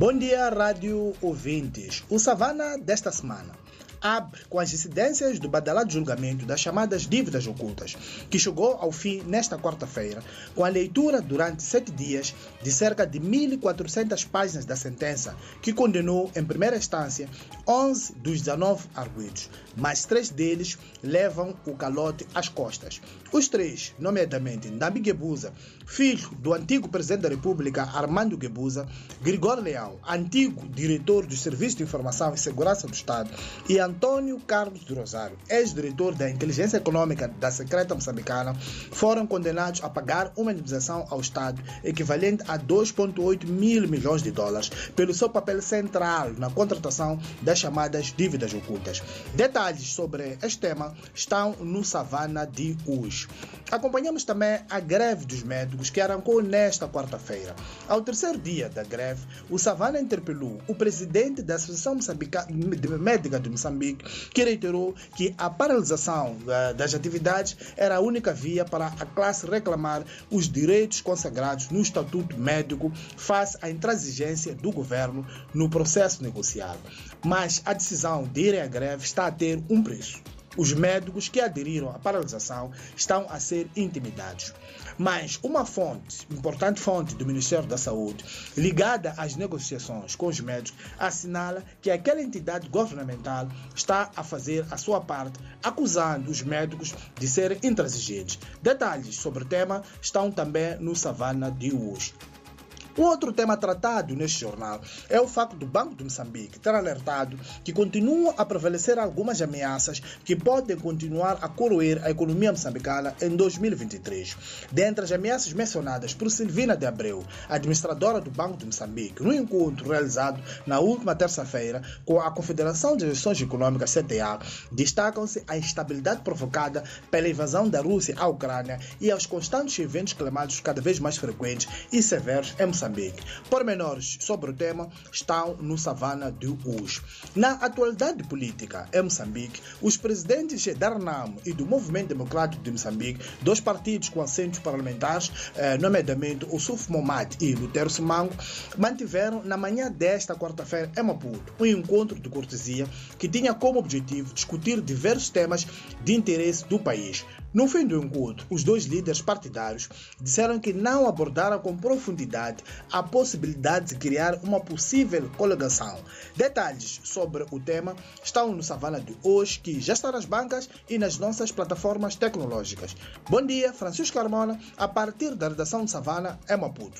Bom dia, rádio ouvintes. O Savana desta semana abre com as incidências do badalado julgamento das chamadas dívidas ocultas, que chegou ao fim nesta quarta-feira, com a leitura durante sete dias de cerca de 1.400 páginas da sentença, que condenou em primeira instância 11 dos 19 arguidos, mas três deles levam o calote às costas. Os três, nomeadamente Ndabi Gebuza, filho do antigo presidente da República Armando Gebuza, Grigor Leal, antigo diretor do Serviço de Informação e Segurança do Estado, e Antônio Carlos de Rosário, ex-diretor da Inteligência Econômica da Secreta Moçambicana, foram condenados a pagar uma indemnização ao Estado equivalente a 2,8 mil milhões de dólares pelo seu papel central na contratação das chamadas dívidas ocultas. Detalhes sobre este tema estão no Savana de hoje. Acompanhamos também a greve dos médicos que arrancou nesta quarta-feira. Ao terceiro dia da greve, o Savana interpelou o presidente da Associação Médica de Moçambique Moçambique, que reiterou que a paralisação das atividades era a única via para a classe reclamar os direitos consagrados no Estatuto Médico face à intransigência do governo no processo negociado. Mas a decisão de ir à greve está a ter um preço. Os médicos que aderiram à paralisação estão a ser intimidados. Mas uma fonte, importante fonte do Ministério da Saúde, ligada às negociações com os médicos, assinala que aquela entidade governamental está a fazer a sua parte, acusando os médicos de serem intransigentes. Detalhes sobre o tema estão também no Savana de hoje. Um outro tema tratado neste jornal é o facto do Banco de Moçambique ter alertado que continuam a prevalecer algumas ameaças que podem continuar a corroer a economia moçambicana em 2023. Dentre as ameaças mencionadas por Silvina de Abreu, administradora do Banco de Moçambique, no encontro realizado na última terça-feira com a Confederação de Gestões Econômicas CTA, destacam-se a instabilidade provocada pela invasão da Rússia à Ucrânia e aos constantes eventos climáticos cada vez mais frequentes e severos em Moçambique. Moçambique. Pormenores sobre o tema estão no Savana de hoje. Na atualidade política em Moçambique, os presidentes da RNAM e do Movimento Democrático de Moçambique, dois partidos com assentos parlamentares, eh, nomeadamente o Suf Momad e Lutero Simango, mantiveram na manhã desta quarta-feira em Maputo um encontro de cortesia que tinha como objetivo discutir diversos temas de interesse do país. No fim do encontro, os dois líderes partidários disseram que não abordaram com profundidade a possibilidade de criar uma possível coligação. Detalhes sobre o tema estão no Savana de hoje, que já está nas bancas e nas nossas plataformas tecnológicas. Bom dia, Francisco Carmona, a partir da redação de Savana, em Maputo.